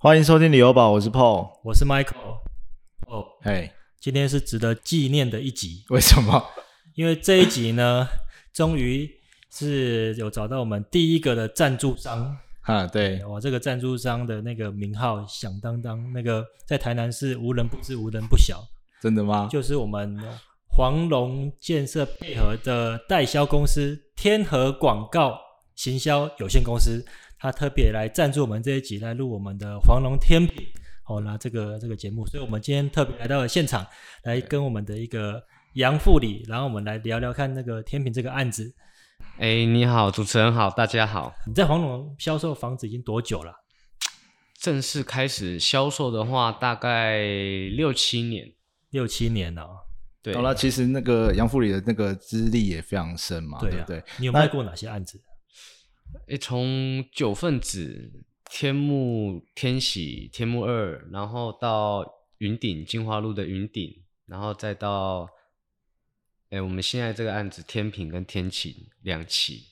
欢迎收听旅游宝，我是 Paul。我是 Michael。哦，嘿，今天是值得纪念的一集，为什么？因为这一集呢，终于是有找到我们第一个的赞助商。哈，对，哇，这个赞助商的那个名号响当当，那个在台南市无人不知、无人不晓，真的吗？就是我们黄龙建设配合的代销公司天河广告行销有限公司，他特别来赞助我们这一集，来录我们的黄龙天品哦，那这个这个节目，所以我们今天特别来到了现场，来跟我们的一个杨副理，然后我们来聊聊看那个天品这个案子。哎，你好，主持人好，大家好。你在黄龙销售房子已经多久了？正式开始销售的话，大概六七年。六七年了。对，好了，其实那个杨副理的那个资历也非常深嘛，对不对？你有卖过哪些案子？哎，从九份子、天幕、天喜、天幕二，然后到云顶金华路的云顶，然后再到。哎，我们现在这个案子天平跟天晴两期，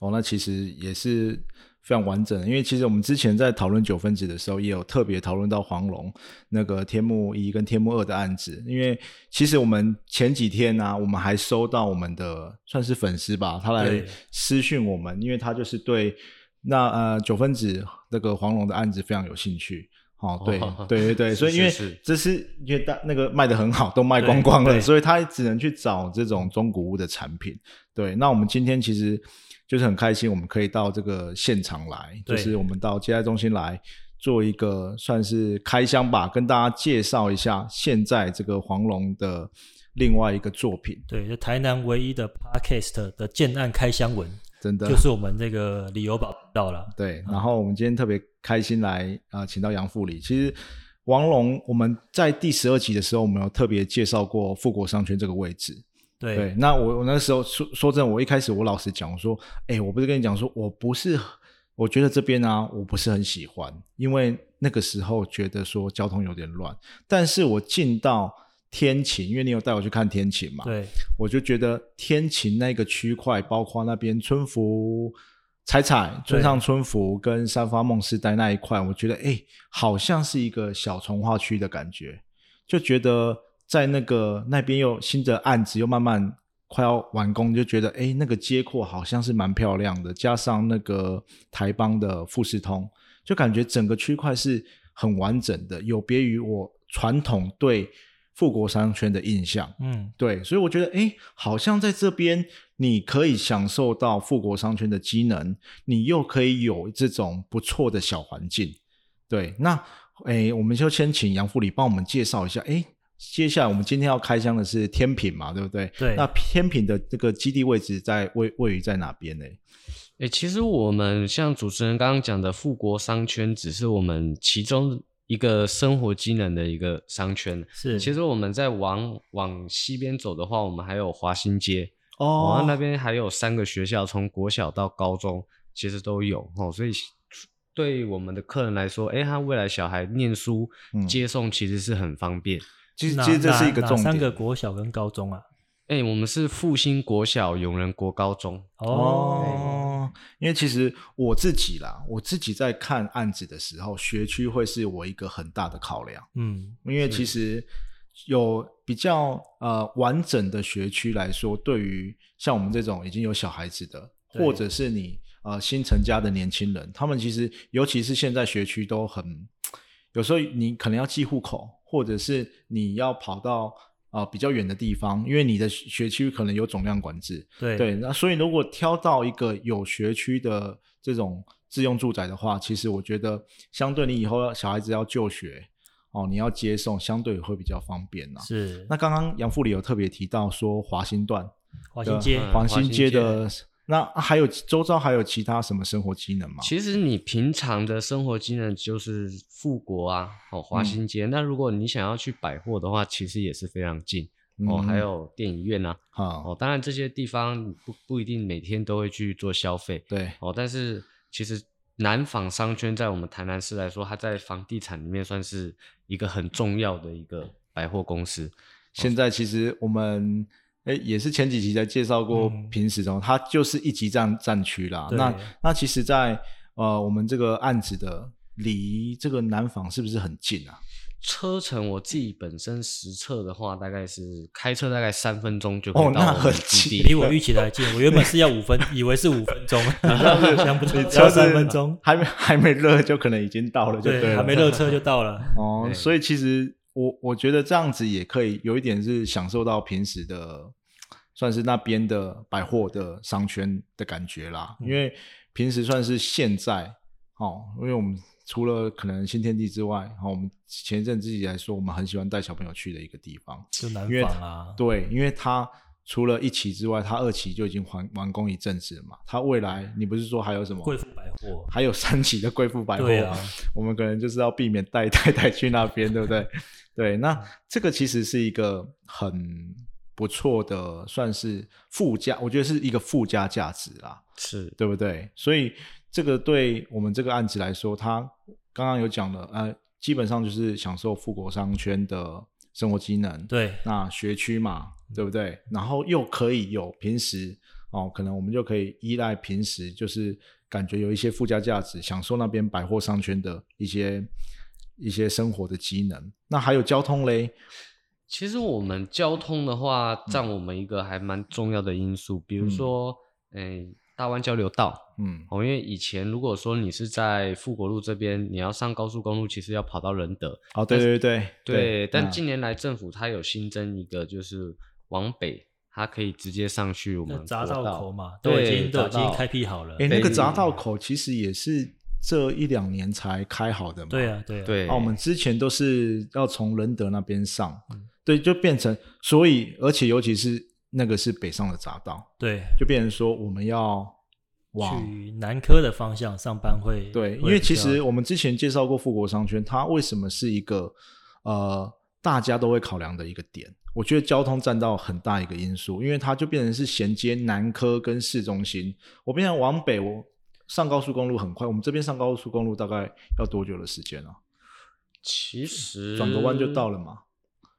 哦，那其实也是非常完整的。因为其实我们之前在讨论九分子的时候，也有特别讨论到黄龙那个天幕一跟天幕二的案子。因为其实我们前几天呢，我们还收到我们的算是粉丝吧，他来私讯我们，因为他就是对那呃九分子那个黄龙的案子非常有兴趣。哦，对对对对，所以因为这是因为大那个卖的很好，都卖光光了，所以他只能去找这种中古屋的产品。对，那我们今天其实就是很开心，我们可以到这个现场来，就是我们到接待中心来做一个算是开箱吧，跟大家介绍一下现在这个黄龙的另外一个作品。对，就台南唯一的 Podcast 的建案开箱文。真的就是我们这个旅游宝到了，对。然后我们今天特别开心来啊，请到杨副理。其实王龙，我们在第十二集的时候，我们有特别介绍过富国商圈这个位置。对。那我我那时候说说真的，我一开始我老实讲，我说，哎，我不是跟你讲说，我不是，我觉得这边呢，我不是很喜欢，因为那个时候觉得说交通有点乱。但是我进到天晴，因为你有带我去看天晴嘛，对，我就觉得天晴那个区块，包括那边春福、彩彩、村上春福跟三发梦时代那一块，我觉得哎，好像是一个小从化区的感觉，就觉得在那个那边又新的案子又慢慢快要完工，就觉得哎，那个街廓好像是蛮漂亮的，加上那个台邦的富士通，就感觉整个区块是很完整的，有别于我传统对。富国商圈的印象，嗯，对，所以我觉得，哎，好像在这边你可以享受到富国商圈的机能，你又可以有这种不错的小环境，对。那，哎，我们就先请杨副理帮我们介绍一下，哎，接下来我们今天要开箱的是天品嘛，对不对？对。那天品的这个基地位置在位位于在哪边呢？哎，其实我们像主持人刚刚讲的富国商圈，只是我们其中。一个生活机能的一个商圈是，其实我们在往往西边走的话，我们还有华新街哦，那边还有三个学校，从国小到高中其实都有哦，所以对我们的客人来说，哎，他未来小孩念书接送其实是很方便。其实其实这是一个重点，三个国小跟高中啊。哎，我们是复兴国小、永仁国高中哦。因为其实我自己啦，我自己在看案子的时候，学区会是我一个很大的考量。嗯，因为其实有比较呃完整的学区来说，对于像我们这种已经有小孩子的，或者是你呃新成家的年轻人，他们其实尤其是现在学区都很，有时候你可能要寄户口，或者是你要跑到。啊，比较远的地方，因为你的学区可能有总量管制，对对，那所以如果挑到一个有学区的这种自用住宅的话，其实我觉得相对你以后小孩子要就学哦，你要接送，相对会比较方便呐。是。那刚刚杨副理有特别提到说华新段、华新街、华新街的。那还有周遭还有其他什么生活机能吗？其实你平常的生活机能就是富国啊，哦华新街。那如果你想要去百货的话，其实也是非常近哦。还有电影院啊，哦，当然这些地方不不一定每天都会去做消费，对哦。但是其实南纺商圈在我们台南市来说，它在房地产里面算是一个很重要的一个百货公司。现在其实我们。哎，也是前几集才介绍过平时中，它就是一级战战区啦。那那其实，在呃我们这个案子的离这个南纺是不是很近啊？车程我自己本身实测的话，大概是开车大概三分钟就可以哦那很到我们基近地。比我预期的还近。我原本是要五分，以为是五分钟，想 不到要三分钟。还没还没热就可能已经到了，就对，了。还没热车就到了。哦，所以其实我我觉得这样子也可以有一点是享受到平时的，算是那边的百货的商圈的感觉啦。嗯因为平时算是现在哦，因为我们除了可能新天地之外，哦，我们前一阵自己来说，我们很喜欢带小朋友去的一个地方。就南因为纺啊，对，因为它除了一期之外，它二期就已经完完工一阵子了嘛。它未来你不是说还有什么？贵妇百货，还有三期的贵妇百货，对啊，我们可能就是要避免带太太去那边，对不对？对，那这个其实是一个很不错的，算是附加，我觉得是一个附加价值啦，是。对不对？所以这个对我们这个案子来说，它刚刚有讲了，呃，基本上就是享受富国商圈的生活机能，对，那学区嘛，对不对？然后又可以有平时哦，可能我们就可以依赖平时，就是感觉有一些附加价值，享受那边百货商圈的一些一些生活的机能。那还有交通嘞，其实我们交通的话，占我们一个还蛮重要的因素，比如说，嗯、大湾交流道。嗯，哦，因为以前如果说你是在富国路这边，你要上高速公路，其实要跑到仁德。哦，对对对对，但嗯近年来政府它有新增一个，就是往北，它可以直接上去我们那匝道道口嘛，都已对经都已经开辟好了。哎，那个北匝道口其实也是这一两年才开好的嘛。对啊，对啊，对，啊，我们之前都是要从仁德那边上，嗯对，就变成，所以而且尤其是那个是北上的匝道，对，就变成说我们要往去南科的方向上班会对，因为其实我们之前介绍过富国商圈，它为什么是一个呃大家都会考量的一个点？我觉得交通占到很大一个因素，因为它就变成是衔接南科跟市中心。我变成往北，我上高速公路很快，我们这边上高速公路大概要多久的时间啊？其实转个弯就到了嘛。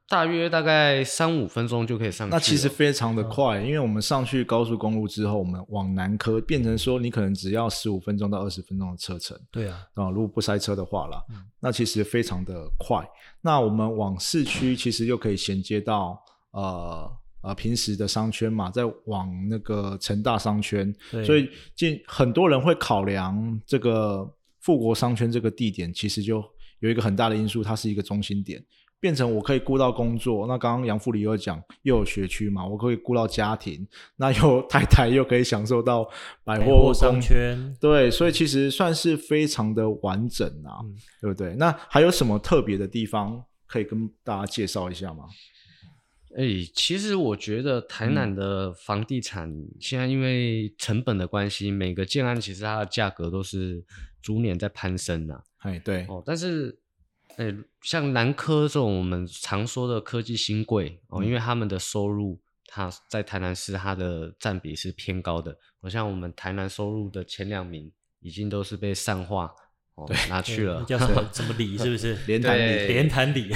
大约大概三五分钟就可以上去。那其实非常嗯的快，因为我们上去高速公路之后，我们往南科变成说，你可能只要十五分钟到二十分钟的车程。对啊，啊，如果不塞车的话啦，嗯那其实非常的快。那我们往市区其实又可以衔接到呃呃平时的商圈嘛，再往那个成大商圈，所以近很多人会考量这个富国商圈这个地点，其实就有一个很大的因素，它是一个中心点。变成我可以顾到工作，那刚刚杨副理又讲又有学区嘛，我可以顾到家庭，那又太太又可以享受到百百货货商圈，对，所以其实算是非常的完整啊，嗯对不对？那还有什么特别的地方可以跟大家介绍一下吗？哎、其实我觉得台嗯南的房地产现在因为成本的关系，每个建案其实它的价格都是逐年在攀升呐、哎，对，哦，但是，哎、像南科这种我们常说的科技新贵哦，因为他们的收入，它在台南市它的占比是偏高的。我像我们台南收入的前两名，已经都是被上化哦拿去了。叫什么 什么里是不是？莲潭里对连潭里，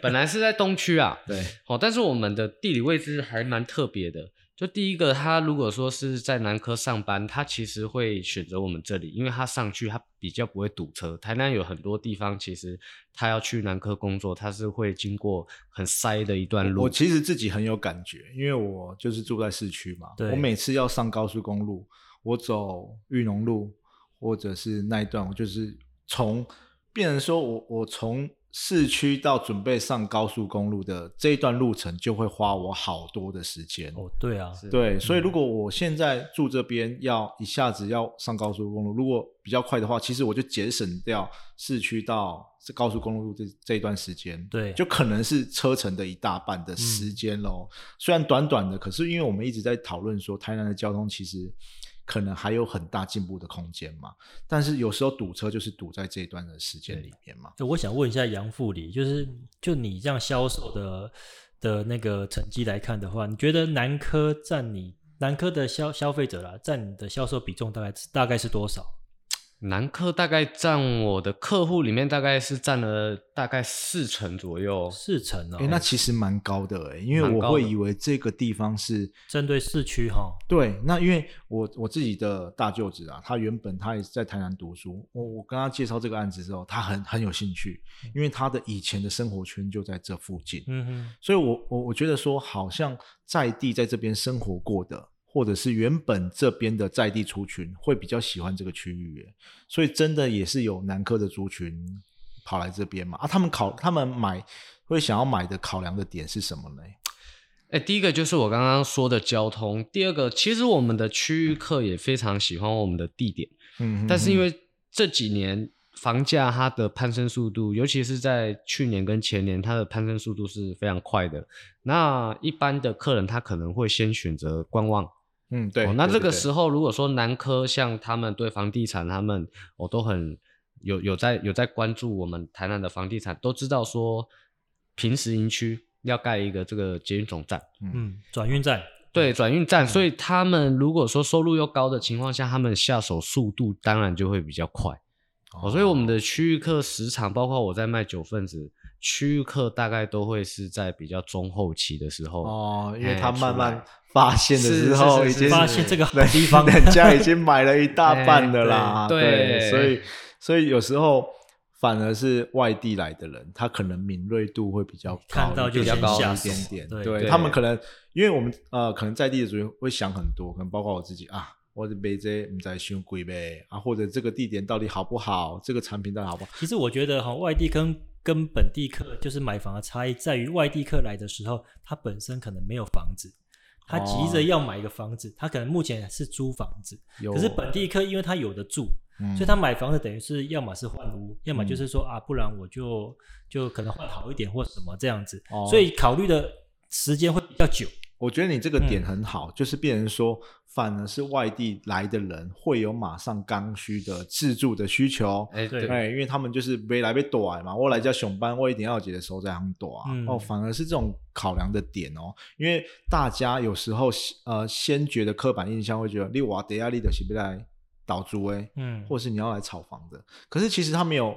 本来是在东区啊，对，哦，但是我们的地理位置还蛮特别的。就第一个，他如果说是在南科上班，他其实会选择我们这里，因为他上去他比较不会堵车。台南有很多地方，其实他要去南科工作，他是会经过很塞的一段路。我其实自己很有感觉，因为我就是住在市区嘛，对我每次要上高速公路，我走玉农路或者是那一段，我就是从变成说我我从市区到准备上高速公路的这一段路程，就会花我好多的时间。哦，对啊，对，所以如果我现在住这边，要一下子要上高速公路，如果比较快的话，其实我就节省掉市区到这高速公路这这一段时间，对就可能是车程的一大半的时间喽。虽然短短的，可是因为我们一直在讨论说，台南的交通其实可能还有很大进步的空间嘛，但是有时候堵车就是堵在这一段的时间里面嘛。就我想问一下杨副理，就是就你这样销售的的那个成绩来看的话，你觉得南科占你南科的消消费者啦，占你的销售比重大概大概是多少？南客大概占我的客户里面大概是占了大概四成左右。四成哦哎、，那其实蛮高的哎、因为我会以为这个地方是针对市区哈，对，那因为我我自己的大舅子啊，他原本他也是在台南读书，我我跟他介绍这个案子之后，他很很有兴趣，因为他的以前的生活圈就在这附近，嗯哼，所以我我我觉得说，好像在地在这边生活过的，或者是原本这边的在地族群，会比较喜欢这个区域耶，所以真的也是有南科的族群跑来这边嘛啊，他们考他们买会想要买的考量的点是什么呢？哎，第一个就是我刚刚说的交通，第二个其实我们的区域客也非常喜欢我们的地点，嗯，但是因为为这几年房价它的攀升速度，尤其是在去年跟前年，它的攀升速度是非常快的。那一般的客人他可能会先选择观望，嗯对哦，那这个时候候如果说南科像他们对房地产，他们我、哦、都很有有在有在关注我们台南的房地产，都知道说平时营区要盖一个这个捷运总站。嗯，转运站，对转运站，所以他们如果说收入又高的情况下，他们下手速度当然就会比较快。哦，所以我们的区域客时长，包括我在卖九份子，区域客大概都会是在比较中后期的时候哦，因为哎他慢慢发现的是时候，已经发现这个好人地方 人家已经买了一大 半的啦，哎对对所以所以有时候反而是外地来的人，他可能敏锐度会比较高，看到就比较高一点点，对对对他们可能因为我们呃，可能在地的主人会想很多，可能包括我自己啊。或者被这你在想贵呗啊，或者这个地点到底好不好，这个产品到底好不好？其实我觉得哈，外地跟跟本地客就是买房的差异在于，外地客来的时候，他本身可能没有房子，他急着要买一个房子，他可能目前是租房子，可是本地客因为他有的住，嗯。所以他买房子等于是要么是换屋，要么就是说啊，不然我就就可能换好一点或什么这样子，哦。所以考虑的时间会比较久。我觉得你这个嗯。点很好，就是变成说，反而是外地来的人会有马上刚需的自住的需求。哎，对对，哎，因为他们就是没来被短嘛，我来家熊班，我一定要记得收在行短、嗯。哦，反而是这种考量的点哦，因为大家有时候呃先觉得刻板印象会觉得你瓦得亚利的是不来倒租哎，嗯，或是你要来炒房的，可是其实他没有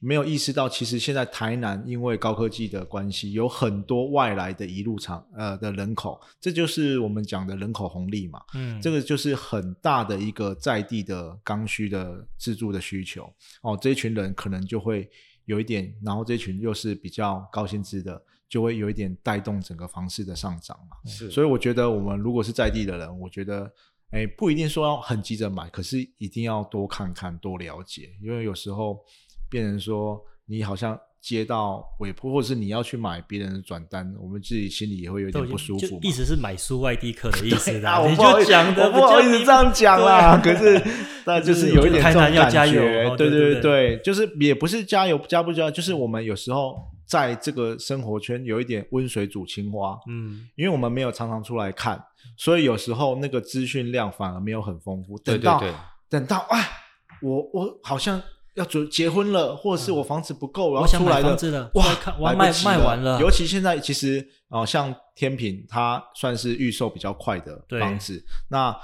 没有意识到，其实现在台南因为高科技的关系，有很多外来的移入场呃的人口，这就是我们讲的人口红利嘛。嗯，这个就是很大的一个在地的刚需的自住的需求。哦，这一群人可能就会有一点，然后这一群又是比较高薪资的，就会有一点带动整个房市的上涨嘛。是，所以我觉得我们如果是在地的人，我觉得，哎，不一定说要很急着买，可是一定要多看看、多了解，因为有时候变成说你好像接到委托，或者是你要去买别人的转单，我们自己心里也会有点不舒服意思是买书外地客的 意思啊，啦，你我就讲的我不好意思这样讲啦。可是，那就是有一点这种感加油觉，对哦对对对对，就是也不是加油加不加油，就是我们有时候在这个生活圈有一点温水煮青蛙，嗯，因为我们没有常常出来看，所以有时候那个资讯量反而没有很丰富。等到对对对，等到哎，我我好像要准结婚了，或者是我房子不够，然后出来的哇我要卖卖完了，尤其现在其实哦、呃像天平，它算是预售比较快的房子，那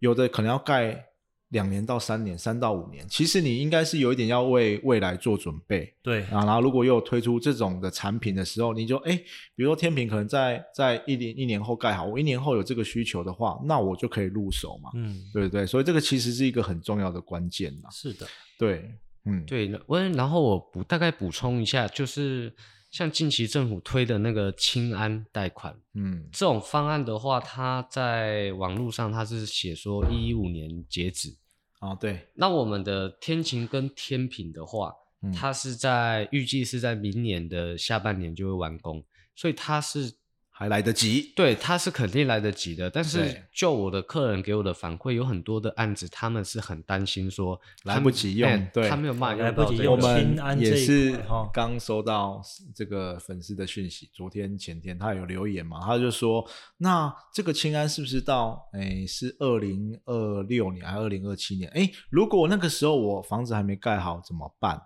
有的可能要盖两年到三年，三到五年。其实你应该是有一点要为未来做准备对，啊。然后如果又推出这种的产品的时候，你就哎，比如说天平可能在在一年一年后盖好，我一年后有这个需求的话，那我就可以入手嘛，嗯，对不对？所以这个其实是一个很重要的关键啦。是的，对，嗯，对，那我然后我补大概补充一下，就是像近期政府推的那个清安贷款。嗯。这种方案的话，它在网络上它是写说一五年截止。哦，对，那我们的天晴跟天平的话，嗯。它是在预计是在明年的下半年就会完工，所以它是还来得及。对，他是肯定来得及的。但是就我的客人给我的反馈，有很多的案子，他们是很担心说来不及用哎对他没有办法来不及用用到这个我们也是刚收到这个粉丝的讯息，昨天前天他有留言嘛，他就说，那这个清安是不是到诶是二零二六年还是二零二七年？诶，如果那个时候我房子还没盖好怎么办？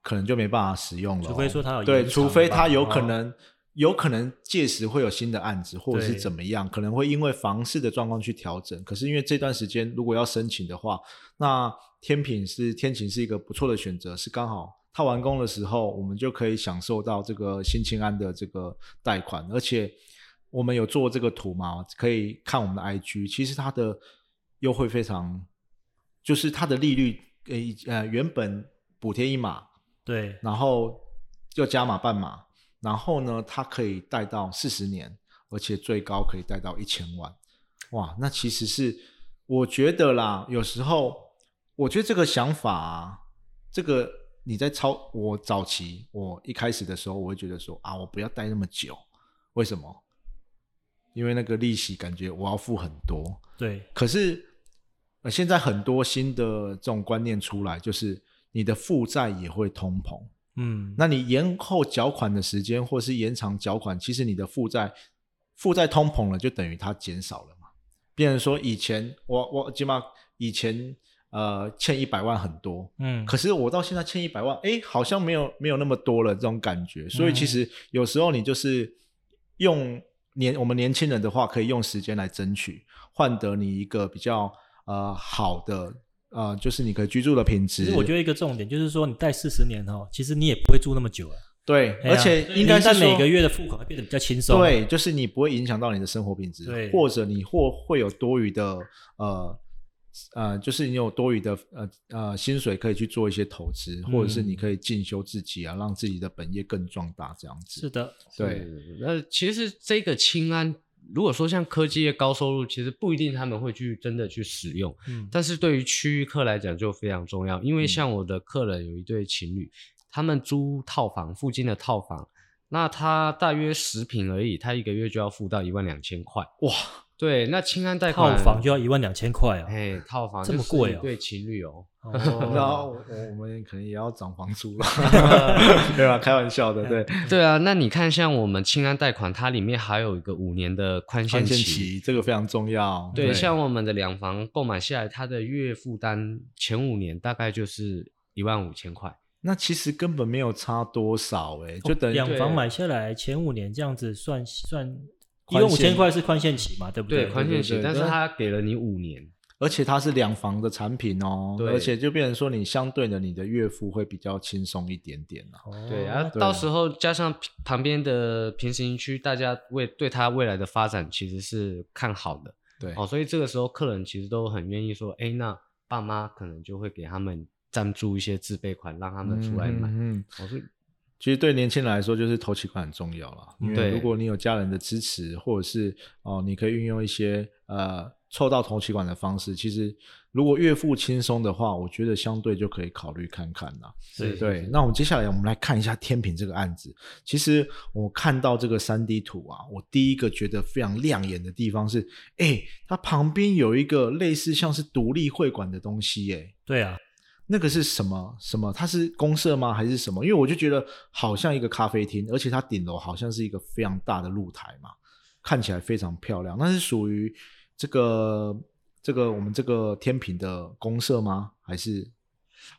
可能就没办法使用了哦、除非说他有对，除非他有可哦能有可能届时会有新的案子，或者是怎么样，可能会因为房市的状况去调整。可是因为这段时间如果要申请的话，那天品是天晴是一个不错的选择，是刚好它完工的时候，我们就可以享受到这个新青安的这个贷款，而且我们有做这个图嘛，可以看我们的 IG，其实它的优惠非常，就是它的利率，呃呃，原本补贴一码，对，然后又加码半码，然后呢，它可以贷到四十年，而且最高可以贷到一千万。哇，那其实是我觉得啦，有时候我觉得这个想法啊，这个你在超我早期我一开始的时候，我会觉得说啊，我不要贷那么久，为什么？因为那个利息感觉我要付很多，对，可是呃，现在很多新的这种观念出来，就是你的负债也会通膨。嗯，那你延后缴款的时间，或是延长缴款，其实你的负债负债通膨了，就等于它减少了嘛。变成说以前我我起码以前呃欠一百万很多，嗯，可是我到现在欠一百万，哎，好像没有没有那么多了这种感觉。所以其实有时候你就是用年我们年轻人的话，可以用时间来争取，换得你一个比较呃好的呃，就是你可以居住的品质。其实我觉得一个重点就是说，你贷四十年哈，其实你也不会住那么久了，对，而且应该是在每个月的付款会变得比较轻松。对，就是你不会影响到你的生活品质，对或者你或会有多余的呃呃，就是你有多余的呃呃薪水可以去做一些投资，或者是你可以进修自己啊，让自己的本业更壮大这样子。是的，对，那其实这个清安，如果说像科技业高收入，其实不一定他们会去真的去使用，嗯，但是对于区域客来讲就非常重要，因为像我的客人有一对情侣，他们租套房附近的套房，那他大约十平而已，他一个月就要付到一万两千块。哇，对，那清安贷套款房就要一万两千块啊。哎，套房这么就是贵哦一对情侣哦，哦 然后我我们可能也要涨房租了，对吧？开玩笑的，对。对啊，那你看像我们清安贷款，它里面还有一个五年的宽限期。期这个非常重要，对，像我们的两房购买下来，它的月负担前五年大概就是一万五千块。那其实根本没有差多少哎、就等于两房买下来前五年这样子算算一万五千块是宽限期嘛，对不对，对？宽限期，但是对它给了你五年。而且它是两房的产品哦，对而且就变成说你相对的你的月付会比较轻松一点点啊。哦对啊，对到时候加上旁边的平行区，大家为对它未来的发展其实是看好的对，哦，所以这个时候客人其实都很愿意说，哎，那爸妈可能就会给他们赞助一些自备款，让他们出来买。嗯嗯哦，所以其实对年轻人来说，就是投期款很重要了。因为对如果你有家人的支持，或者是哦，你可以运用一些呃凑到投期款的方式，其实如果月付轻松的话，我觉得相对就可以考虑看看啦。是对，那我们接下来我们来看一下天平这个案子。其实我看到这个三 D 图啊，我第一个觉得非常亮眼的地方是，哎，它旁边有一个类似像是独立会馆的东西，哎，对啊，那个是什么？什么？它是公社吗？还是什么？因为我就觉得好像一个咖啡厅，而且它顶楼好像是一个非常大的露台嘛，看起来非常漂亮。那是属于这个这个我们这个天平的公社吗？还是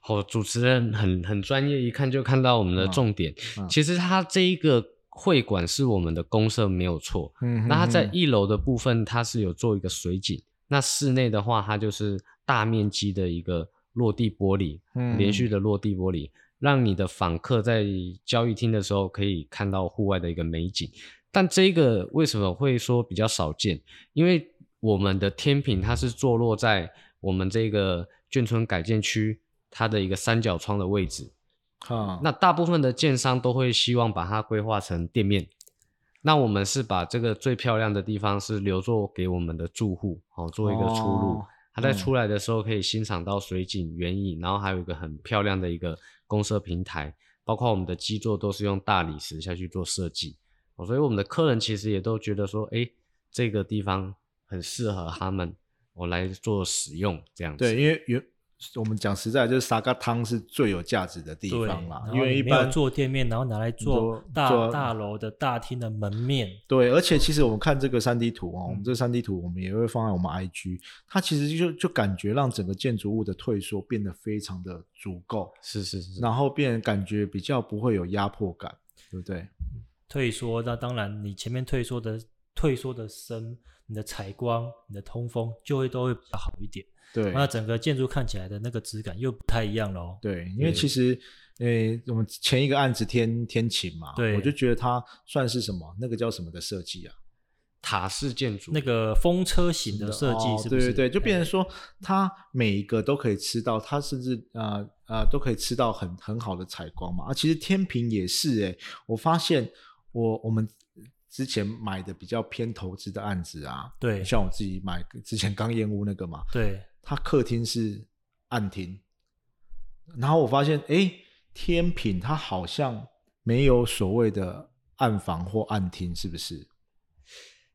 哦，主持人很很专业，一看就看到我们的嗯重点。嗯其实它这一个会馆是我们的公社没有错，嗯那它在嗯一楼的部分，它是有做一个水景。那室内的话，它就是大面积的一个落地玻璃，嗯连续的落地玻璃，让你的访客在交易厅的时候可以看到户外的一个美景。但这个为什么会说比较少见？因为我们的天品它是坐落在我们这个眷村改建区它的一个三角窗的位置。哈那大部分的建商都会希望把它规划成店面。那我们是把这个最漂亮的地方是留作给我们的住户，哦，做一个出入。哦他在嗯出来的时候可以欣赏到水景、园艺，然后还有一个很漂亮的一个公社平台，包括我们的基座都是用大理石下去做设计。哦，所以我们的客人其实也都觉得说，哎，这个地方很适合他们，我、来做使用这样子。对，因为原我们讲实在，就是沙嘎汤是最有价值的地，方啦因为一般做店面，然后拿来做做大做大楼的大厅的门面，对，而且其实我们看这个三 D 图哦，我们嗯这三 D 图我们也会放在我们 IG，它其实就就感觉让整个建筑物的退缩变得非常的足够，是是是，然后变感觉比较不会有压迫感，对不对？退缩，那当然你前面退缩的退缩的深，你的采光、你的通风就会都会比较好一点。对那整个建筑看起来的那个质感又不太一样了哦。对，因为其实，呃，我们前一个案子天天晴嘛，对我就觉得它算是什么，那个叫什么的设计啊？塔式建筑那个风车型的设计哦是不是？对对对，就变成哎说，它每一个都可以吃到，它甚至呃呃都可以吃到很很好的采光嘛。啊，其实天平也是诶，我发现我我们之前买的比较偏投资的案子啊，对像我自己买之前刚燕屋那个嘛，对它客厅是暗厅，然后我发现，哎，天品它好像没有所谓的暗房或暗厅，是不是？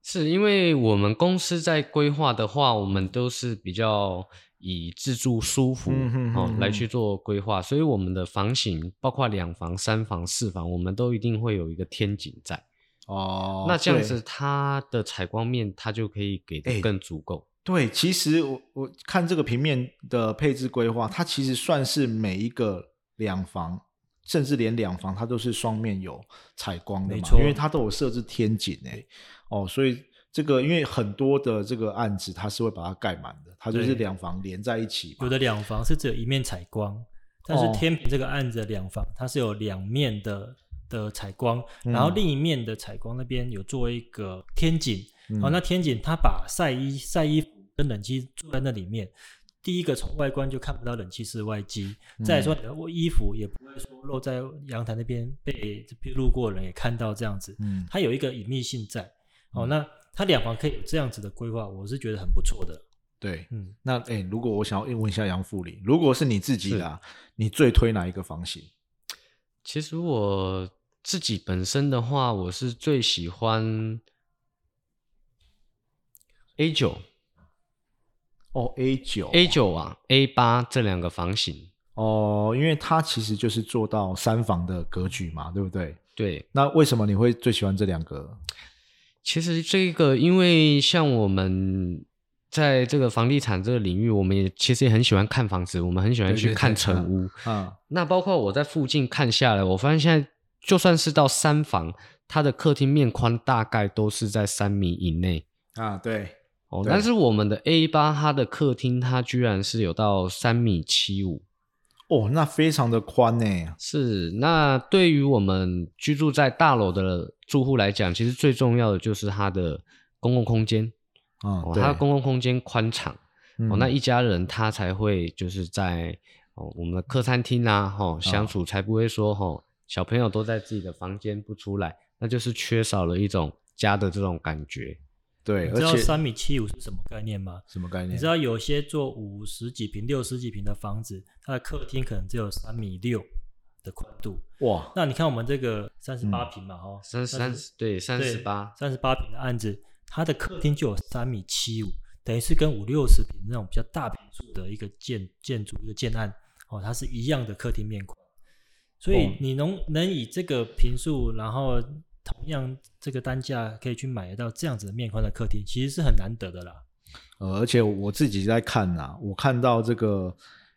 是因为我们公司在规划的话，我们都是比较以自住舒服嗯哼哼哼哦来去做规划，所以我们的房型包括两房、三房、四房，我们都一定会有一个天井在。哦，那这样子，它的采光面它就可以给哎的更足够。对，其实我我看这个平面的配置规划，它其实算是每一个两房，甚至连两房它都是双面有采光的嘛，因为它都有设置天井诶。哦，所以这个因为很多的这个案子它是会把它盖满的，它就是对两房连在一起。有的两房是只有一面采光，但是哦天平这个案子的两房它是有两面的的采光，嗯然后另一面的采光那边有做一个天井，嗯哦，那天井它把晒衣晒衣服跟冷气住在那里面。第一个从外观就看不到冷气室外机，嗯再说你的衣服也不会说露在阳台那边被被路过的人也看到这样子，嗯，它有一个隐秘性在。哦，那它两房可以有这样子的规划，我是觉得很不错的。对。嗯，那哎、如果我想要问一下杨副理，如果是你自己的、啊，你最推哪一个房型？其实我自己本身的话，我是最喜欢 A 九、哦，A 九 A 九啊、A 八这两个房型。哦，因为它其实就是做到三房的格局嘛，对不对？对，那为什么你会最喜欢这两个？其实这个，因为像我们在这个房地产这个领域，我们也其实也很喜欢看房子，我们很喜欢去看对成屋。啊，那包括我在附近看下来，我发现现在就算是到三房，它的客厅面宽大概都是在三米以内啊，对，哦。对但是我们的 A 八，它的客厅它居然是有到三米七五。哦，那非常的宽呢。是，那对于我们居住在大楼的住户来讲，其实最重要的就是它的公共空间嗯，哦，对它的公共空间宽敞。嗯哦，那一家人他才会就是在哦我们的客餐厅啊，哦相处才不会说哦小朋友都在自己的房间不出来，那就是缺少了一种家的这种感觉。对，你知道而且三米七五是什么概念吗？什么概念？你知道有些做五十几平、六十几平的房子，它的客厅可能只有三米六的宽度。哇，那你看我们这个三十嗯八平嘛，哈、三三十对三十八，三十八平的案子，它的客厅就有三米七五，等于是跟五六十平那种比较大平数的一个建建筑一个建案哦，它是一样的客厅面宽。所以哦你能能以这个平数，然后同样这个单价可以去买得到这样子的面宽的客厅，其实是很难得的啦。呃，而且我自己在看呐、我看到这个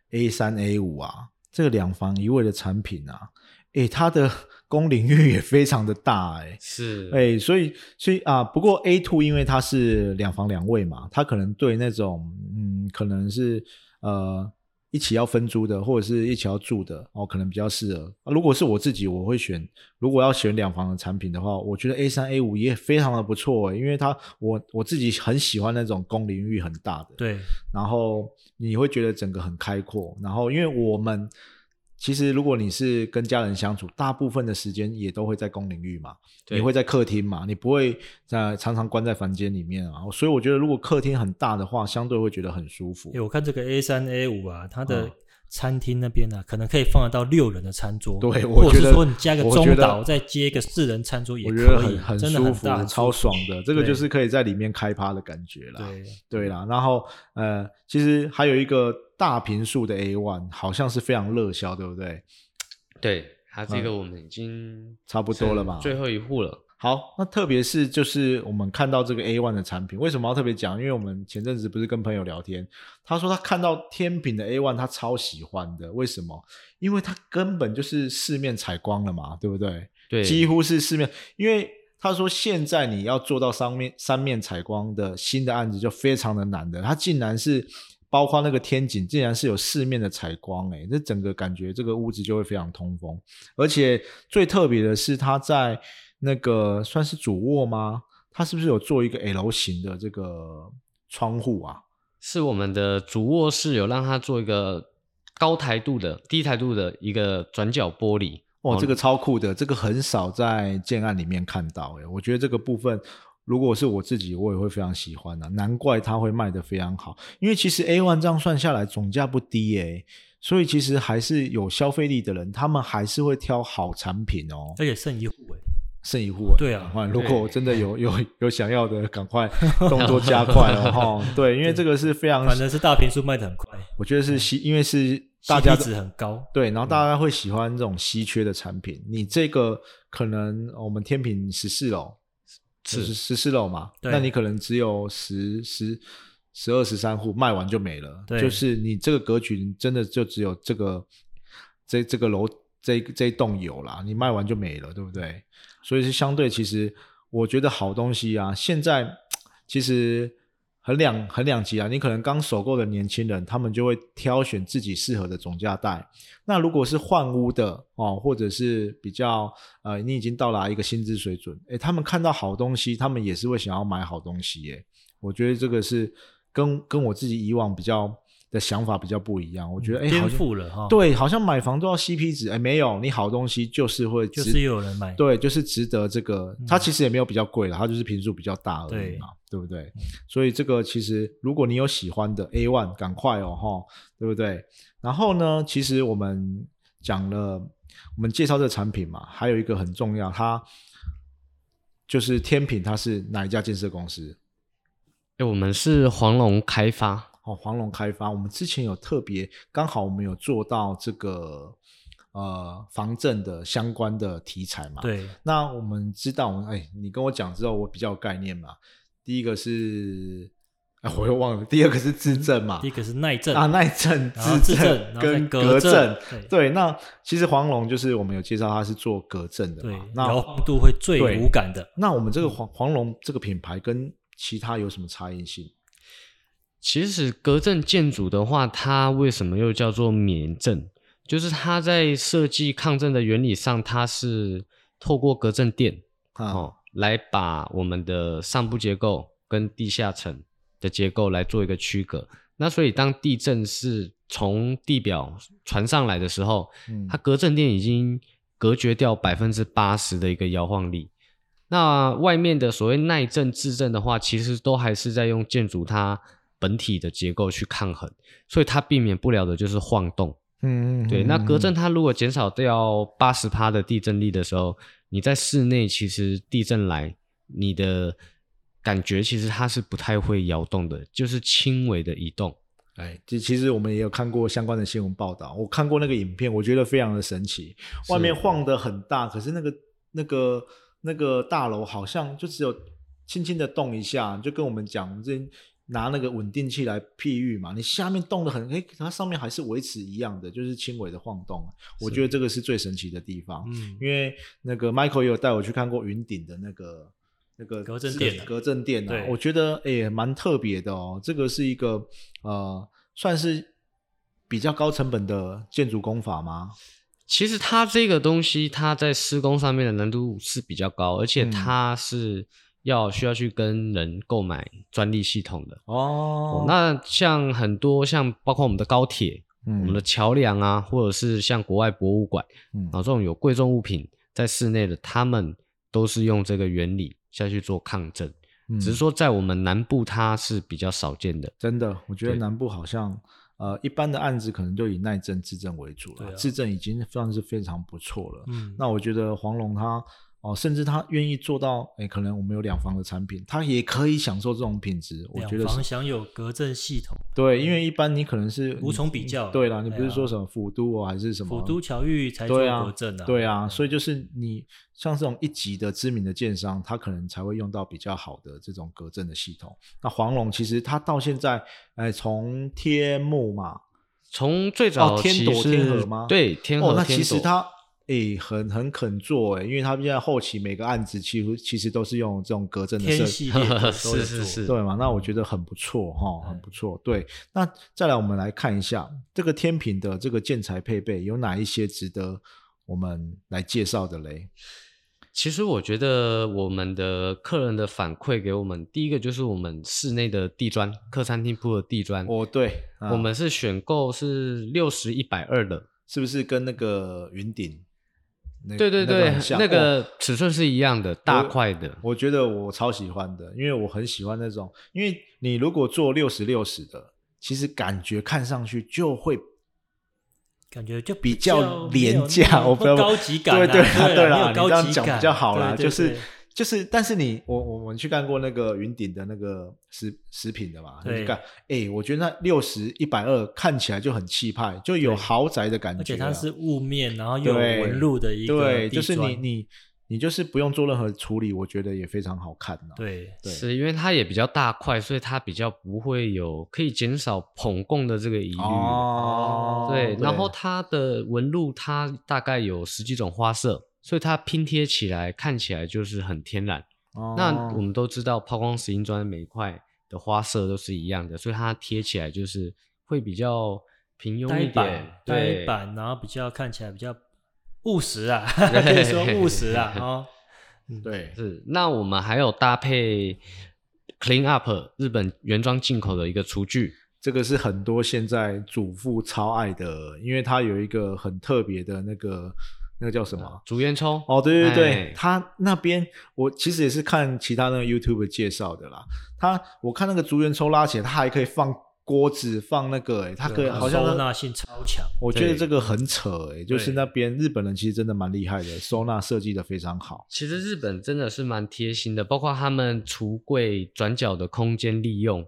A 三 A 五啊，这个两房一卫的产品啊，诶，它的公领域也非常的大诶。是哎，所以所以啊，不过 A two 因为它是两房两卫嘛，它可能对那种嗯，可能是呃一起要分租的，或者是一起要住的哦，可能比较适合。啊、如果是我自己，我会选，如果要选两房的产品的话，我觉得 A 三 A 五也非常的不错诶，因为它我我自己很喜欢那种公领域很大的，对，然后你会觉得整个很开阔。然后因为我们其实如果你是跟家人相处，大部分的时间也都会在公领域嘛，对你会在客厅嘛，你不会在常常关在房间里面啊。所以我觉得如果客厅很大的话，相对会觉得很舒服欸。我看这个 A 三 A 五啊，它的嗯餐厅那边呢、啊，可能可以放得到六人的餐桌。对我觉得或者是说你加个中岛，再接一个四人餐桌也我可以，觉得很很真的舒服很大，超爽的。这个就是可以在里面开趴的感觉啦。对，对啦，然后呃，其实还有一个大平数的 A one，好像是非常热销，对不对？对，它这个我们已经嗯差不多了吧？最后一户了。好，那特别是就是我们看到这个 A one 的产品，为什么要特别讲？因为我们前阵子不是跟朋友聊天，他说他看到天品的 A one，他超喜欢的。为什么？因为他根本就是四面采光了嘛，对不对？对，几乎是四面，因为他说现在你要做到三面三面采光的新的案子就非常的难的，它竟然是包括那个天井，竟然是有四面的采光，哎，这整个感觉这个屋子就会非常通风，而且最特别的是他在那个算是主卧吗？它是不是有做一个 L 型的这个窗户啊？是我们的主卧室有让它做一个高台度的、低台度的一个转角玻璃。哇，这个超酷的，这个很少在建案里面看到诶，我觉得这个部分，如果是我自己，我也会非常喜欢的。难怪它会卖得非常好，因为其实 A one 这样算下来总价不低诶，所以其实还是有消费力的人，他们还是会挑好产品哦。而且剩一户诶，剩一户对啊如果真的有有 有想要的，赶快 动作加快哦哈。对，因为这个是非常，反正是大平数卖的很快，我觉得是稀，因为是大家值很高。对，然后大家会喜欢这种稀缺的产品。你这个可能我们天平十四楼是十四楼嘛，对那你可能只有十十十二十三户卖完就没了。对就是你这个格局真的就只有这个这这个楼这这一栋有啦，你卖完就没了，对不对？所以是相对，其实我觉得好东西啊，现在其实很两很两极啊。你可能刚首购的年轻人，他们就会挑选自己适合的总价带。那如果是换屋的哦，或者是比较呃，你已经到达一个薪资水准，诶，他们看到好东西，他们也是会想要买好东西耶。我觉得这个是跟跟我自己以往比较的想法比较不一样。我觉得哎，颠覆了哈。，对，好像买房都要 CP 值，哎，没有，你好东西就是会值就是有人买。对，就是值得这个。它其实也没有比较贵了，它就是平数比较大而已嘛，对不对？所以这个其实如果你有喜欢的 A one，赶快哦，哈，对不对？然后呢，其实我们讲了，我们介绍这个产品嘛，还有一个很重要，它就是天品，它是哪一家建设公司？哎，我们是黄龙开发，哦，黄龙开发，我们之前有特别，刚好我们有做到这个呃防震的相关的题材嘛。。对，那我们知道，我们哎，你跟我讲之后，我比较有概念嘛。第一个是，哎，我又忘了，第二个是自震嘛第一。个是耐震啊，耐震、自震震然后再跟隔隔震，对对。那其实黄龙就是我们有介绍，它是做隔震的对嘛。，那摇晃度会最对无感的。那我们这个黄黄龙这个品牌跟其他有什么差异性？其实隔震建筑的话，它为什么又叫做免震？就是它在设计抗震的原理上，它是透过隔震垫啊，哦来把我们的上部结构跟地下层的结构来做一个区隔。那所以当地震是从地表传上来的时候，嗯它隔震垫已经隔绝掉百分之八十的一个摇晃力。那外面的所谓耐震、自震的话，其实都还是在用建筑它本体的结构去抗衡，所以它避免不了的就是晃动。嗯，嗯对，那隔震嗯它如果减少掉八十帕的地震力的时候，你在室内其实地震来，你的感觉其实它是不太会摇动的，就是轻微的移动。哎，其其实我们也有看过相关的新闻报道，我看过那个影片，我觉得非常的神奇。外面晃得很大，可是那个那个那个大楼好像就只有轻轻的动一下，就跟我们讲，我们之前拿那个稳定器来譬喻嘛，你下面动的很，哎，它上面还是维持一样的，就是轻微的晃动。我觉得这个是最神奇的地方，嗯，因为那个 Michael 也有带我去看过云顶的那个那个隔震垫啊隔震垫啊，我觉得哎蛮特别的哦。这个是一个呃，算是比较高成本的建筑工法吗？其实它这个东西，它在施工上面的难度是比较高，而且嗯它是要需要去跟人购买专利系统的。哦哦，那像很多像包括我们的高铁、嗯我们的桥梁啊，或者是像国外博物馆，嗯然后这种有贵重物品在室内的，他们都是用这个原理下去做抗震。嗯只是说在我们南部它是比较少见的。真的，我觉得南部好像呃一般的案子可能就以耐震、自震为主了，对啊自震已经算是非常不错了。嗯，那我觉得黄龙他哦，甚至他愿意做到，哎，可能我们有两房的产品，他也可以享受这种品质。我两觉得是房享有隔震系统，对，因为一般你可能是无从比较对啦，你不是说什么府都哦，还是什么府都侨域才做对啊隔震啊，对啊，所以就是你像这种一级的知名的建商，他可能才会用到比较好的这种隔震的系统。那黄龙其实它到现在，哎，从天幕嘛，从最早哦天朵天河吗对，天河哦，那天朵其实它哎、很很肯做哎、因为他们现在后期每个案子其实其实都是用这种隔震的设天系列的都有是是是对嘛？那我觉得很不错哈，嗯很不错。对，那再来我们来看一下这个天平的这个建材配备有哪一些值得我们来介绍的嘞？其实我觉得我们的客人的反馈给我们，第一个就是我们室内的地砖，客餐厅铺的地砖，哦，对，啊我们是选购是六十一百二的，是不是跟那个云顶？那对对对，那个那哦个尺寸是一样的，大块的。我觉得我超喜欢的，因为我很喜欢那种，因为你如果做六十六十的，其实感觉看上去就会感觉就比较廉价我不知道高级感啊，对对啦对啦没有高你这样级感讲比较好啦对对就是对就是，但是你我我们去干过那个云顶的那个食食品的嘛，你对。去干，哎，我觉得那六十一百二看起来就很气派，就有豪宅的感觉啊，而且它是雾面，然后又有纹路的一个对，就是你你你就是不用做任何处理，我觉得也非常好看对。是因为它也比较大块，所以它比较不会有可以减少捧供的这个疑虑。哦，对，然后它的纹路它大概有十几种花色，所以它拼贴起来看起来就是很天然。哦那我们都知道抛光石英砖每一块的花色都是一样的，所以它贴起来就是会比较平庸一点板，呆对，板，然后比较看起来比较务实啊，可以说务实啊，哦，对是。那我们还有搭配 Clean Up 日本原装进口的一个厨具，这个是很多现在主妇超爱的，因为它有一个很特别的那个那个叫什么？竹烟抽。哦，对对对，哎它那边我其实也是看其他那个 YouTube 介绍的啦。他我看那个竹烟抽拉起来，它还可以放锅子，放那个、欸，它可以好像那收纳性超强，我觉得这个很扯诶、就是那边日本人其实真的蛮厉害的，收纳设计的非常好。其实日本真的是蛮贴心的，包括他们橱柜转角的空间利用，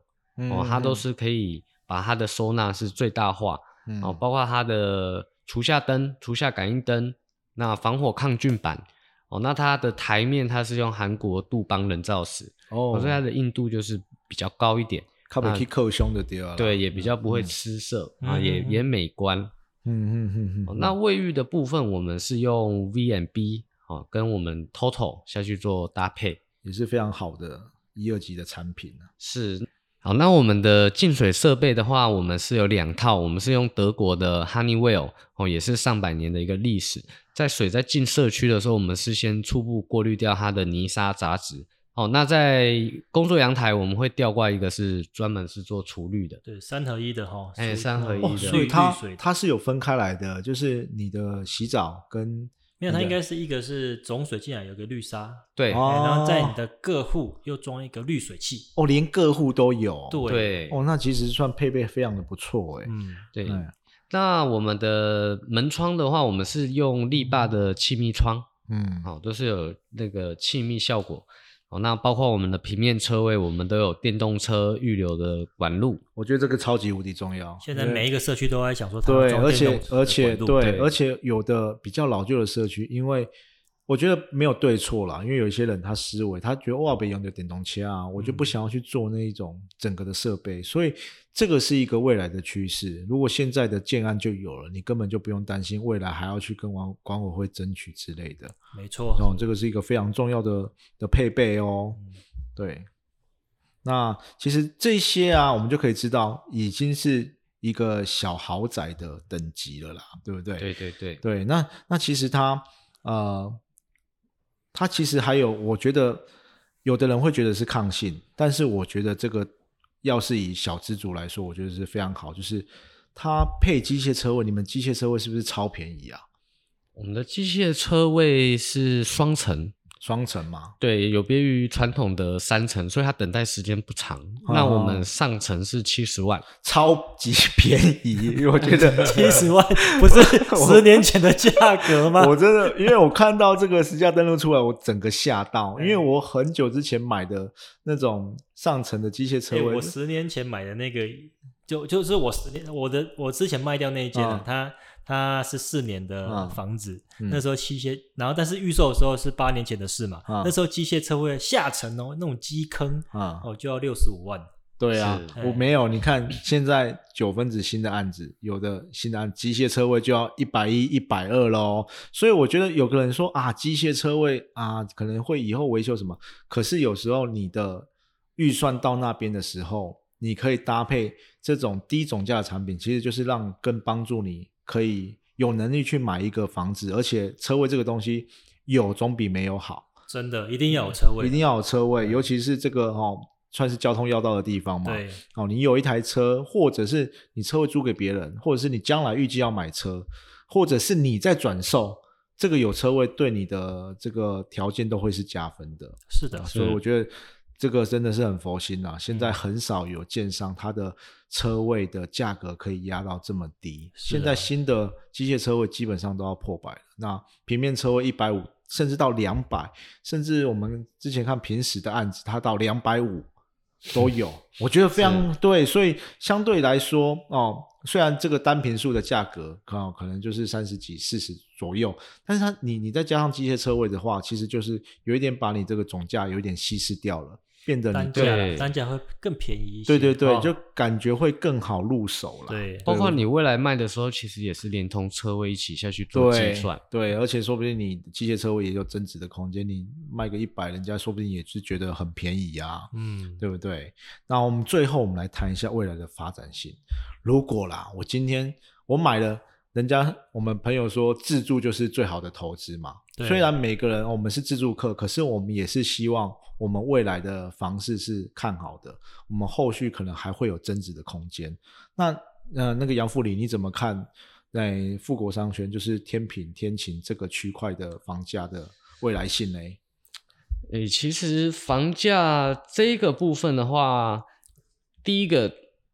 哦，它都是可以把它的收纳是最大化，嗯哦，包括它的厨下灯、厨下感应灯，那防火抗菌板，哦，那它的台面它是用韩国杜邦人造石，哦哦，所以它的硬度就是比较高一点，靠北去扣胸的地方。对，也比较不会吃色、啊，也也美观。嗯嗯嗯嗯，哦那卫浴的部分，我们是用 V N B 哦，跟我们 Total 下去做搭配。也是非常好的一二级的产品啊。是，好，那我们的净水设备的话，我们是有两套，我们是用德国的 Honeywell 哦，也是上百年的一个历史。在水在进社区的时候，我们是先初步过滤掉它的泥沙杂质。哦，那在工作阳台，我们会吊挂一个是专门是做除氯的。对，三合一的哈，哎三合一的绿所以它它是有分开来的，就是你的洗澡跟没有，它应该是一个是总水进来有个滤沙，对、然后在你的各户又装一个滤水器，哦，连各户都有。对，对、哦，那其实算配备非常的不错哎。嗯，对。哎那我们的门窗的话，我们是用力霸的气密窗。嗯，哦，都是有那个气密效果。哦，那包括我们的平面车位，我们都有电动车预留的管路。我觉得这个超级无敌重要。现在每一个社区都在想说对，而且而且对而且有的比较老旧的社区，因为我觉得没有对错啦，因为有一些人他思维，他觉得哇，北用的电动车啊，我就不想要去做那一种整个的设备，所以这个是一个未来的趋势。如果现在的建案就有了，你根本就不用担心未来还要去跟管管委会争取之类的。没错，哦，这个是一个非常重要的的配备哦。嗯对，那其实这些啊，我们就可以知道，已经是一个小豪宅的等级了啦，对不对？对对对，对那那其实它呃，它其实还有，我觉得有的人会觉得是抗性，但是我觉得这个要是以小资族来说，我觉得是非常好，就是它配机械车位，你们机械车位是不是超便宜啊？我们的机械车位是双层，双层嘛，对，有别于传统的三层，所以它等待时间不长。哦那我们上层是七十万，超级便宜，我觉得 七十万不是 十年前的价格吗？我真的，因为我看到这个实价登录出来，我整个吓到，因为我很久之前买的那种上层的机械车哎，位，我十年前买的那个，就就是我十年我的我之前卖掉那一间它它是四年的嗯房子，嗯那时候机械，然后但是预售的时候是八年前的事嘛，嗯那时候机械车位下沉哦，那种基坑啊、哦就要六十五万，对啊，我没有。你看现在九分子新的案子，有的新的案机械车位就要一百一、一百二喽。所以我觉得有个人说啊，机械车位啊，可能会以后维修什么。可是有时候你的预算到那边的时候，你可以搭配这种低总价的产品，其实就是让更帮助你可以有能力去买一个房子，而且车位这个东西有总比没有好。真的一定要有车位，一定要有车位，尤其是这个哦，算是交通要道的地方嘛。对，哦，你有一台车，或者是你车位租给别人，或者是你将来预计要买车，或者是你在转售，这个有车位对你的这个条件都会是加分的。是的，所以我觉得这个真的是很佛心呐、现嗯在很少有建商它的车位的价格可以压到这么低。啊现在新的机械车位基本上都要破百了，那平面车位一百五，甚至到两百，甚至我们之前看平时的案子，它到两百五 都有。我觉得非常对，所以相对来说哦。虽然这个单平数的价格哦，可能就是三十几、四十左右，但是它你你再加上机械车位的话，其实就是有一点把你这个总价有一点稀释掉了，变得单价对单价会更便宜一些。对对对，哦就感觉会更好入手了。对包括你未来卖的时候，其实也是连同车位一起下去做计对算。对，而且说不定你机械车位也有增值的空间，你卖个一百，人家说不定也是觉得很便宜啊。嗯，对不对？那我们最后我们来谈一下未来的发展性。如果啦，我今天我买了，人家我们朋友说自住就是最好的投资嘛。对虽然每个人我们是自住客，可是我们也是希望我们未来的房市是看好的，我们后续可能还会有增值的空间。那呃，那个杨富里你怎么看？在富国商圈，就是天平、天晴这个区块的房价的未来性呢？诶，其实房价这一个部分的话，第一个，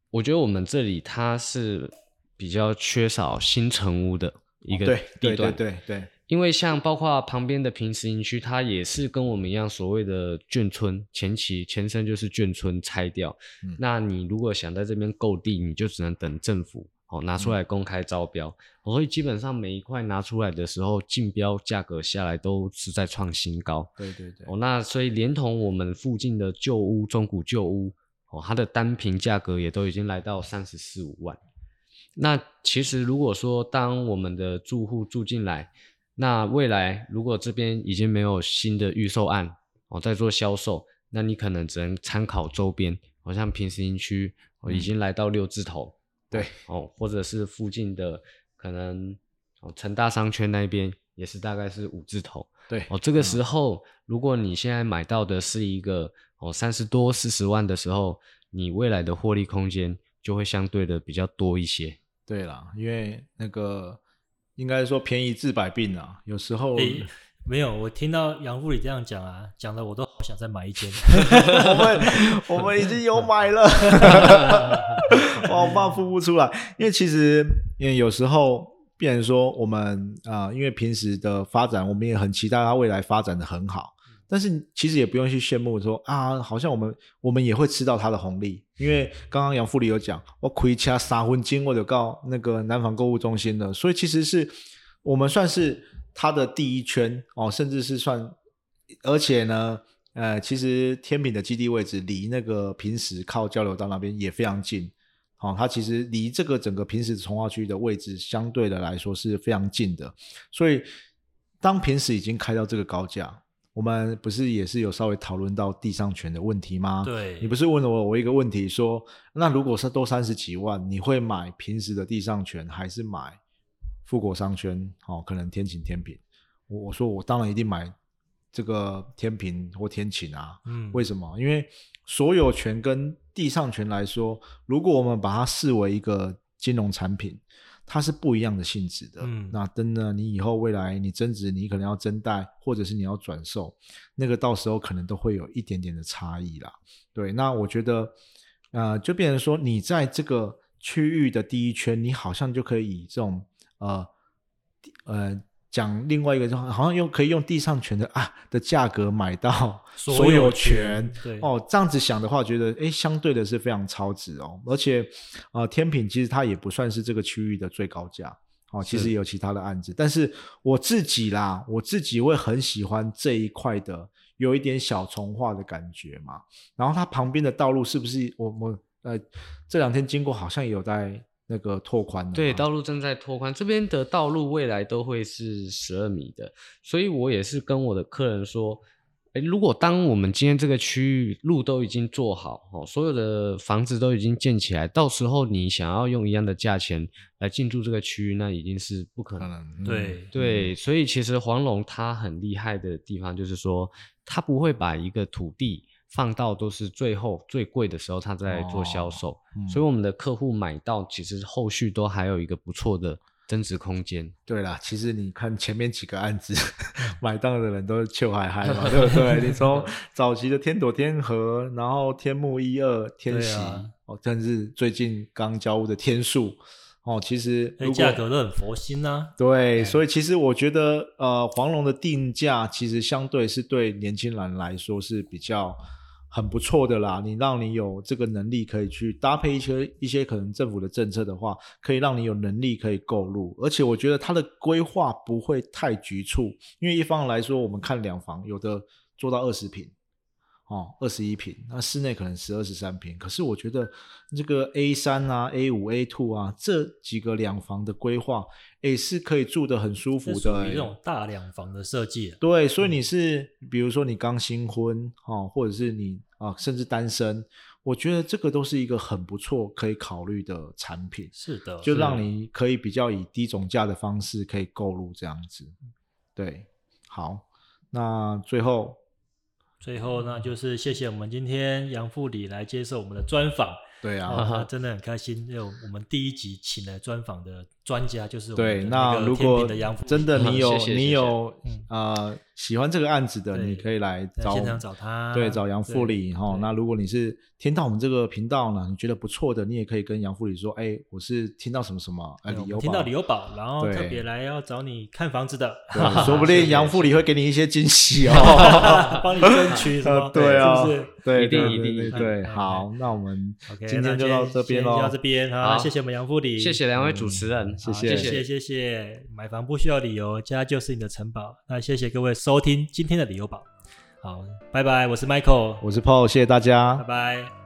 我觉得我们这里它是比较缺少新城屋的一个对地对对段，对对，因为像包括旁边的平石营区，它也是跟我们一样所谓的眷村，前期前身就是眷村拆掉。嗯那你如果想在这边购地，你就只能等政府哦拿出来公开招标、哦所以基本上每一块拿出来的时候，竞标价格下来都是在创新高。对对对。哦，那所以连同我们附近的旧屋、中古旧屋，哦，它的单平价格也都已经来到三十四五万。那其实如果说当我们的住户住进来，那未来如果这边已经没有新的预售案哦在做销售，那你可能只能参考周边，好、像平时营区哦已经来到六字头，对哦，或者是附近的可能哦成大商圈那边也是大概是五字头。对哦，这个时候，如果你现在买到的是一个哦三十多四十万的时候，你未来的获利空间就会相对的比较多一些。对啦，因为那个应该说便宜治百病啊，有时候、诶，没有，我听到杨富里这样讲啊，讲的我都好想再买一间。我们我们已经有买了，哇我怕付不出来，因为其实因为有时候。变成说我们啊、因为平时的发展，我们也很期待它未来发展的很好，但是其实也不用去羡慕说啊，好像我们我们也会吃到它的红利，因为刚刚杨富里有讲，我亏掐三分金，我就告那个南纺购物中心了，所以其实是我们算是它的第一圈哦，甚至是算，而且呢，呃，其实天品的基地位置离那个平时靠交流道那边也非常近。哦，它其实离这个整个平时从化区的位置相对的来说是非常近的，所以当平时已经开到这个高价，我们不是也是有稍微讨论到地上权的问题吗？对你不是问了我我一个问题说，那如果是都三十几万，你会买平时的地上权还是买富国商圈？哦，可能天晴天平。我我说我当然一定买这个天平或天晴啊，嗯，为什么？因为所有权跟地上权来说，如果我们把它视为一个金融产品，它是不一样的性质的。嗯那真的，你以后未来你增值，你可能要增贷，或者是你要转售，那个到时候可能都会有一点点的差异啦。对，那我觉得，呃，就变成说，你在这个区域的第一圈，你好像就可以以这种呃呃讲另外一个，好像用可以用地上权的啊的价格买到所 所有有权权。对哦，这样子想的话，觉得诶相对的是非常超值哦。而且，呃，天品其实它也不算是这个区域的最高价哦，其实也有其他的案子。但是我自己啦，我自己会很喜欢这一块的有一点小重化的感觉嘛。然后它旁边的道路是不是我我呃这两天经过好像也有在那个拓宽的对，道路正在拓宽，这边的道路未来都会是十二米的，所以我也是跟我的客人说，诶，如果当我们今天这个区域路都已经做好，哦，所有的房子都已经建起来，到时候你想要用一样的价钱来进驻这个区域，那已经是不可能。可能嗯对。对，所以其实黄龙他很厉害的地方就是说，他不会把一个土地放到都是最后最贵的时候，他在做销售。嗯所以我们的客户买到，其实后续都还有一个不错的增值空间。对啦，其实你看前面几个案子，买到的人都是秋海嗨嘛，对不对？你从 早期的天朵天河，然后天幕一二天喜，啊哦，甚至最近刚交屋的天数，哦，其实价格都很佛心呐、对，所以其实我觉得，呃，黄龙的定价其实相对是对年轻人来说是比较很不错的啦。你让你有这个能力可以去搭配一些一些可能政府的政策的话，可以让你有能力可以购入，而且我觉得它的规划不会太局促，因为一方来说，我们看两房有的做到二十平。哦，二十一平，那室内可能十二十三平。可是我觉得这个 A 三啊、A 五、A two 啊这几个两房的规划，诶是可以住得很舒服的、诶于这种大两房的设计、啊。对，所以你是比如说你刚新婚哦，或者是你啊甚至单身，我觉得这个都是一个很不错可以考虑的产品，是的，就让你可以比较以低总价的方式可以购入这样子。对，好，那最后最后呢，就是谢谢我们今天杨副理来接受我们的专访。对啊，啊，真的很开心，因为我们第一集请来专访的专家就是我对，那如果真的你有你有嗯。呃喜欢这个案子的，你可以来找现场找他，对，找杨副理哈。那如果你是听到我们这个频道呢，你觉得不错的，你也可以跟杨副理说，哎，我是听到什么什么，呃，对我理由听到理由宝，然后特别来要找你看房子的，说不定杨副理会给你一些惊喜哦。帮你争取什么？呃 对啊。是不是？对，一定对一定对好，那我们今天就到这边喽先到这。边好，好。谢谢我们杨副理，谢谢两位主持人，谢谢好谢谢谢谢，买房不需要理由，家就是你的城堡。那谢谢各位收听今天的理由宝，好，拜拜，我是 Michael，我是 Paul，谢谢大家拜。拜。